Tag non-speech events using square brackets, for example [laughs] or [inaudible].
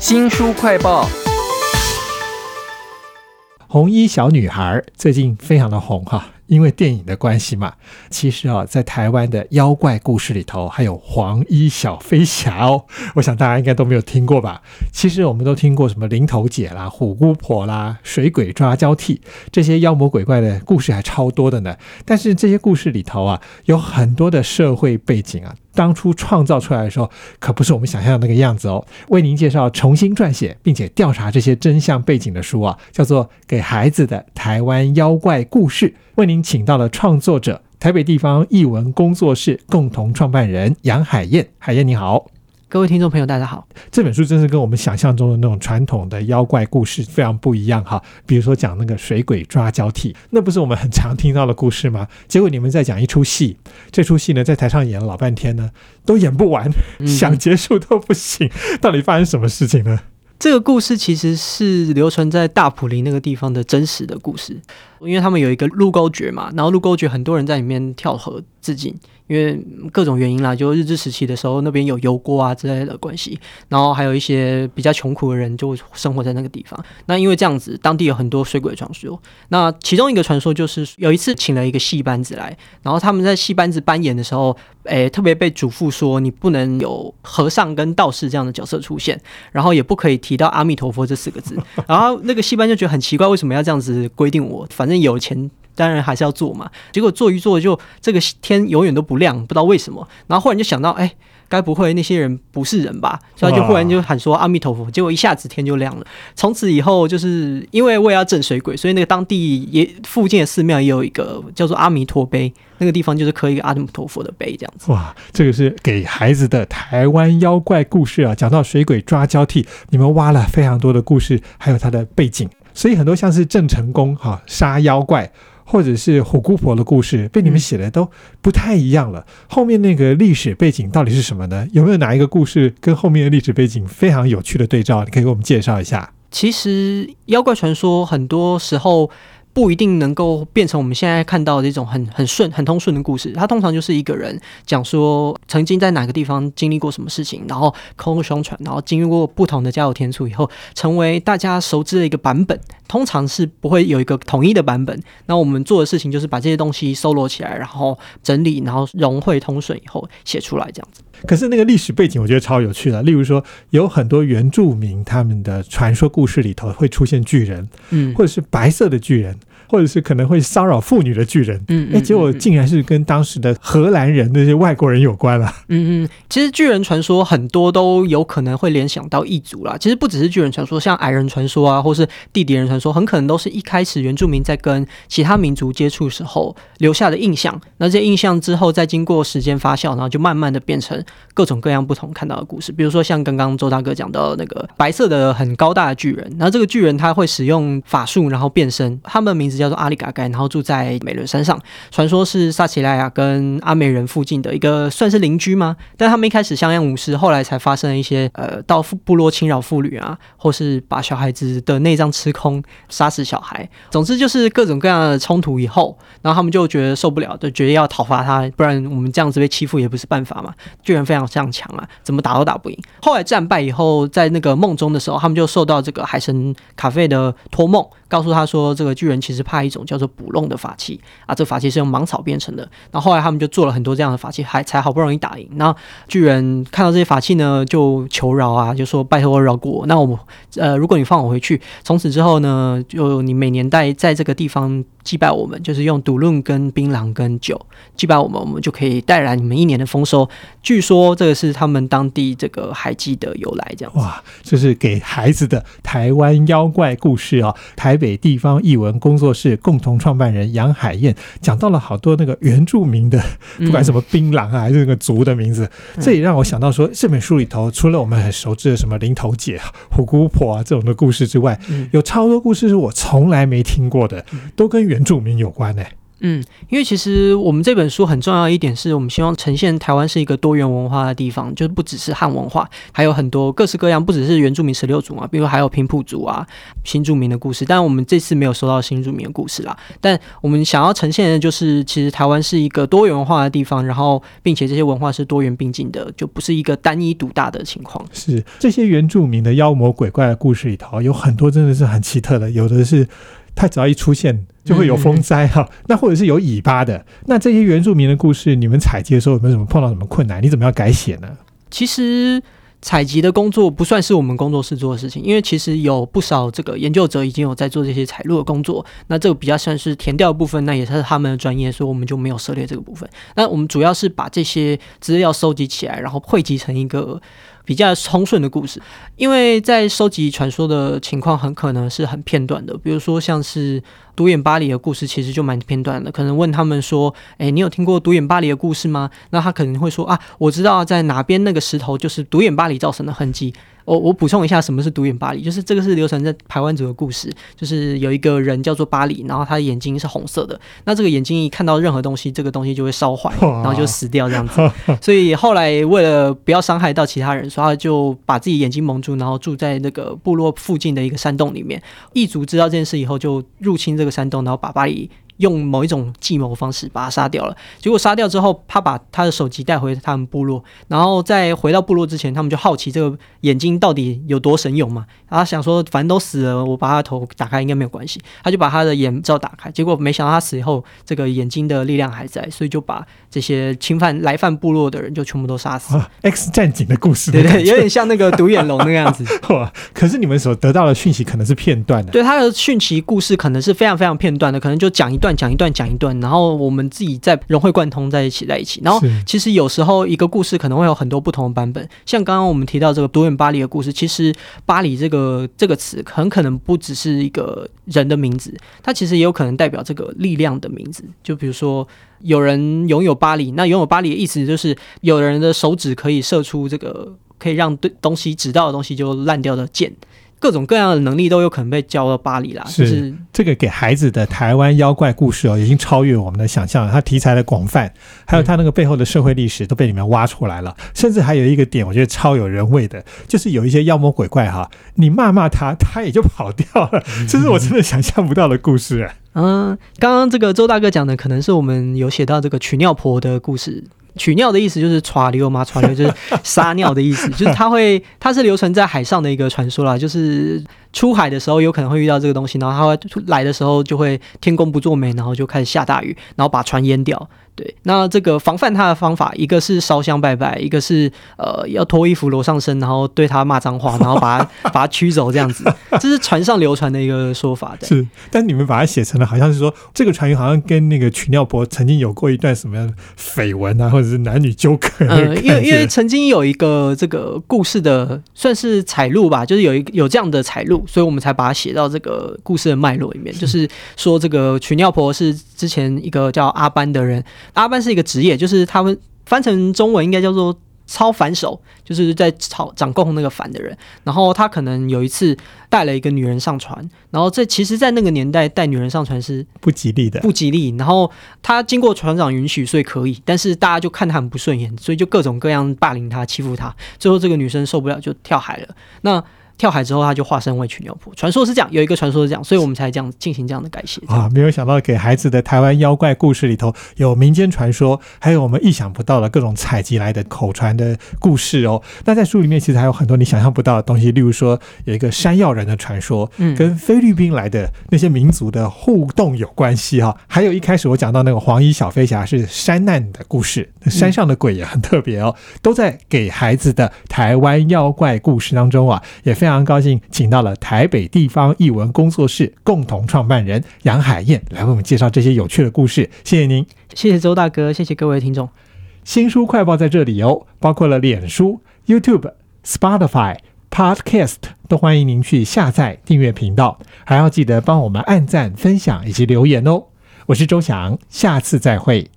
新书快报。红衣小女孩最近非常的红哈，因为电影的关系嘛。其实啊，在台湾的妖怪故事里头，还有黄衣小飞侠哦。我想大家应该都没有听过吧？其实我们都听过什么林头姐啦、虎姑婆啦、水鬼抓交替这些妖魔鬼怪的故事，还超多的呢。但是这些故事里头啊，有很多的社会背景啊。当初创造出来的时候，可不是我们想象的那个样子哦。为您介绍重新撰写并且调查这些真相背景的书啊，叫做《给孩子的台湾妖怪故事》。为您请到了创作者，台北地方译文工作室共同创办人杨海燕。海燕你好。各位听众朋友，大家好。这本书真是跟我们想象中的那种传统的妖怪故事非常不一样哈。比如说讲那个水鬼抓交替，那不是我们很常听到的故事吗？结果你们在讲一出戏，这出戏呢在台上演了老半天呢，都演不完，想结束都不行。到底发生什么事情呢？这个故事其实是流传在大埔林那个地方的真实的故事，因为他们有一个鹿沟诀嘛，然后鹿沟诀很多人在里面跳河自尽。因为各种原因啦，就日治时期的时候，那边有油锅啊之类的关系，然后还有一些比较穷苦的人就生活在那个地方。那因为这样子，当地有很多水鬼传说。那其中一个传说就是有一次请了一个戏班子来，然后他们在戏班子扮演的时候，诶，特别被嘱咐说你不能有和尚跟道士这样的角色出现，然后也不可以提到阿弥陀佛这四个字。然后那个戏班就觉得很奇怪，为什么要这样子规定我？反正有钱。当然还是要做嘛，结果做一做就这个天永远都不亮，不知道为什么。然后忽然就想到，哎，该不会那些人不是人吧？所以就忽然就喊说阿弥陀佛，结果一下子天就亮了。从此以后，就是因为我也要镇水鬼，所以那个当地也附近的寺庙也有一个叫做阿弥陀碑，那个地方就是刻一个阿弥陀佛的碑，这样子。哇，这个是给孩子的台湾妖怪故事啊，讲到水鬼抓交替，你们挖了非常多的故事，还有它的背景，所以很多像是郑成功哈杀妖怪。或者是虎姑婆的故事被你们写的都不太一样了。后面那个历史背景到底是什么呢？有没有哪一个故事跟后面的历史背景非常有趣的对照？你可以给我们介绍一下。其实妖怪传说很多时候。不一定能够变成我们现在看到的这种很很顺、很通顺的故事。它通常就是一个人讲说曾经在哪个地方经历过什么事情，然后口口相传，然后经历过不同的家有天醋以后，成为大家熟知的一个版本。通常是不会有一个统一的版本。那我们做的事情就是把这些东西收罗起来，然后整理，然后融会通顺以后写出来这样子。可是那个历史背景我觉得超有趣的，例如说有很多原住民他们的传说故事里头会出现巨人，嗯，或者是白色的巨人。或者是可能会骚扰妇女的巨人，嗯，哎，结果竟然是跟当时的荷兰人那些外国人有关了。嗯嗯，其实巨人传说很多都有可能会联想到异族啦。其实不只是巨人传说，像矮人传说啊，或是地底人传说，很可能都是一开始原住民在跟其他民族接触时候留下的印象。那这些印象之后再经过时间发酵，然后就慢慢的变成各种各样不同看到的故事。比如说像刚刚周大哥讲到那个白色的很高大的巨人，然后这个巨人他会使用法术，然后变身，他们名字。叫做阿里嘎盖，然后住在美伦山上，传说是萨奇莱亚跟阿美人附近的一个算是邻居吗？但他们一开始相安无事，后来才发生了一些呃，到部落侵扰妇女啊，或是把小孩子的内脏吃空，杀死小孩。总之就是各种各样的冲突以后，然后他们就觉得受不了，就决定要讨伐他，不然我们这样子被欺负也不是办法嘛。巨人非常非常强啊，怎么打都打不赢。后来战败以后，在那个梦中的时候，他们就受到这个海神卡费的托梦。告诉他说，这个巨人其实怕一种叫做捕弄的法器啊，这法器是用芒草编成的。然后后来他们就做了很多这样的法器，还才好不容易打赢。那巨人看到这些法器呢，就求饶啊，就说拜托饶过我。那我们呃，如果你放我回去，从此之后呢，就你每年在在这个地方。祭拜我们，就是用赌论跟槟榔跟酒祭拜我们，我们就可以带来你们一年的丰收。据说这个是他们当地这个海祭的由来，这样哇，这是给孩子的台湾妖怪故事啊！台北地方译文工作室共同创办人杨海燕讲到了好多那个原住民的，不管什么槟榔啊，还是那个族的名字，这也让我想到说，这本书里头除了我们很熟知的什么林头姐、虎姑婆啊这种的故事之外，有超多故事是我从来没听过的，都跟原住民有关呢。嗯，因为其实我们这本书很重要一点是我们希望呈现台湾是一个多元文化的地方，就是不只是汉文化，还有很多各式各样，不只是原住民十六族嘛，比如还有平埔族啊、新住民的故事。但我们这次没有收到新住民的故事啦，但我们想要呈现的就是，其实台湾是一个多元文化的地方，然后并且这些文化是多元并进的，就不是一个单一独大的情况。是这些原住民的妖魔鬼怪的故事里头，有很多真的是很奇特的，有的是。它只要一出现，就会有风灾哈。那或者是有尾巴的，那这些原住民的故事，你们采集的时候有没有什么碰到什么困难？你怎么样改写呢？其实采集的工作不算是我们工作室做的事情，因为其实有不少这个研究者已经有在做这些采录的工作。那这个比较算是填掉部分，那也是他们的专业，所以我们就没有涉猎这个部分。那我们主要是把这些资料收集起来，然后汇集成一个。比较通顺的故事，因为在收集传说的情况很可能是很片段的，比如说像是独眼巴黎的故事，其实就蛮片段的。可能问他们说：“诶，你有听过独眼巴黎的故事吗？”那他可能会说：“啊，我知道在哪边那个石头就是独眼巴黎造成的痕迹。”我我补充一下，什么是独眼巴黎？就是这个是流传在台湾族的故事，就是有一个人叫做巴黎，然后他的眼睛是红色的，那这个眼睛一看到任何东西，这个东西就会烧坏，[laughs] 然后就死掉这样子。所以后来为了不要伤害到其他人，所以他就把自己眼睛蒙住，然后住在那个部落附近的一个山洞里面。异族知道这件事以后，就入侵这个山洞，然后把巴黎。用某一种计谋方式把他杀掉了，结果杀掉之后，他把他的手机带回他们部落，然后在回到部落之前，他们就好奇这个眼睛到底有多神勇嘛？然后想说，反正都死了，我把他的头打开应该没有关系，他就把他的眼罩打开，结果没想到他死以后，这个眼睛的力量还在，所以就把这些侵犯来犯部落的人就全部都杀死。X 战警的故事，对对，有点像那个独眼龙那个样子。哇！[laughs] 可是你们所得到的讯息可能是片段的，对他的讯息故事可能是非常非常片段的，可能就讲一段。讲一段，讲一段，然后我们自己再融会贯通在一起，在一起。然后其实有时候一个故事可能会有很多不同的版本。像刚刚我们提到这个独眼巴黎的故事，其实巴黎这个这个词很可能不只是一个人的名字，它其实也有可能代表这个力量的名字。就比如说有人拥有巴黎，那拥有巴黎的意思就是有人的手指可以射出这个可以让对东西指到的东西就烂掉的剑。各种各样的能力都有可能被教到巴黎啦。是这个给孩子的台湾妖怪故事哦，已经超越我们的想象了。它题材的广泛，还有它那个背后的社会历史都被你们挖出来了。甚至还有一个点，我觉得超有人味的，就是有一些妖魔鬼怪哈，你骂骂他，他也就跑掉了。这是我真的想象不到的故事。嗯，刚刚这个周大哥讲的，可能是我们有写到这个取尿婆的故事。取尿的意思就是耍流嘛，耍流就是撒尿的意思，就是它会，它是流存在海上的一个传说啦，就是出海的时候有可能会遇到这个东西，然后它会来的时候就会天公不作美，然后就开始下大雨，然后把船淹掉。对，那这个防范他的方法，一个是烧香拜拜，一个是呃要脱衣服裸上身，然后对他骂脏话，然后把他 [laughs] 把他驱走这样子，[laughs] 这是船上流传的一个说法。是，但你们把它写成了好像是说这个船员好像跟那个曲尿婆曾经有过一段什么样的绯闻啊，或者是男女纠葛。嗯，因为因为曾经有一个这个故事的算是采录吧，就是有一有这样的采录，所以我们才把它写到这个故事的脉络里面，就是说这个曲尿婆是之前一个叫阿班的人。阿班是一个职业，就是他们翻成中文应该叫做操反手，就是在操掌控那个反的人。然后他可能有一次带了一个女人上船，然后这其实，在那个年代带女人上船是不吉利的，不吉利。然后他经过船长允许，所以可以，但是大家就看他很不顺眼，所以就各种各样霸凌他、欺负他。最后这个女生受不了，就跳海了。那跳海之后，他就化身为曲牛婆。传说是这样，有一个传说是这样，所以我们才这样进行这样的改写啊。没有想到给孩子的台湾妖怪故事里头有民间传说，还有我们意想不到的各种采集来的口传的故事哦。那在书里面其实还有很多你想象不到的东西，例如说有一个山药人的传说，嗯，跟菲律宾来的那些民族的互动有关系哈。还有一开始我讲到那个黄衣小飞侠是山难的故事，山上的鬼也很特别哦，都在给孩子的台湾妖怪故事当中啊，也非常。非常高兴，请到了台北地方译文工作室共同创办人杨海燕来为我们介绍这些有趣的故事。谢谢您，谢谢周大哥，谢谢各位听众。新书快报在这里哦，包括了脸书、YouTube、Spotify、Podcast，都欢迎您去下载订阅频道，还要记得帮我们按赞、分享以及留言哦。我是周翔，下次再会。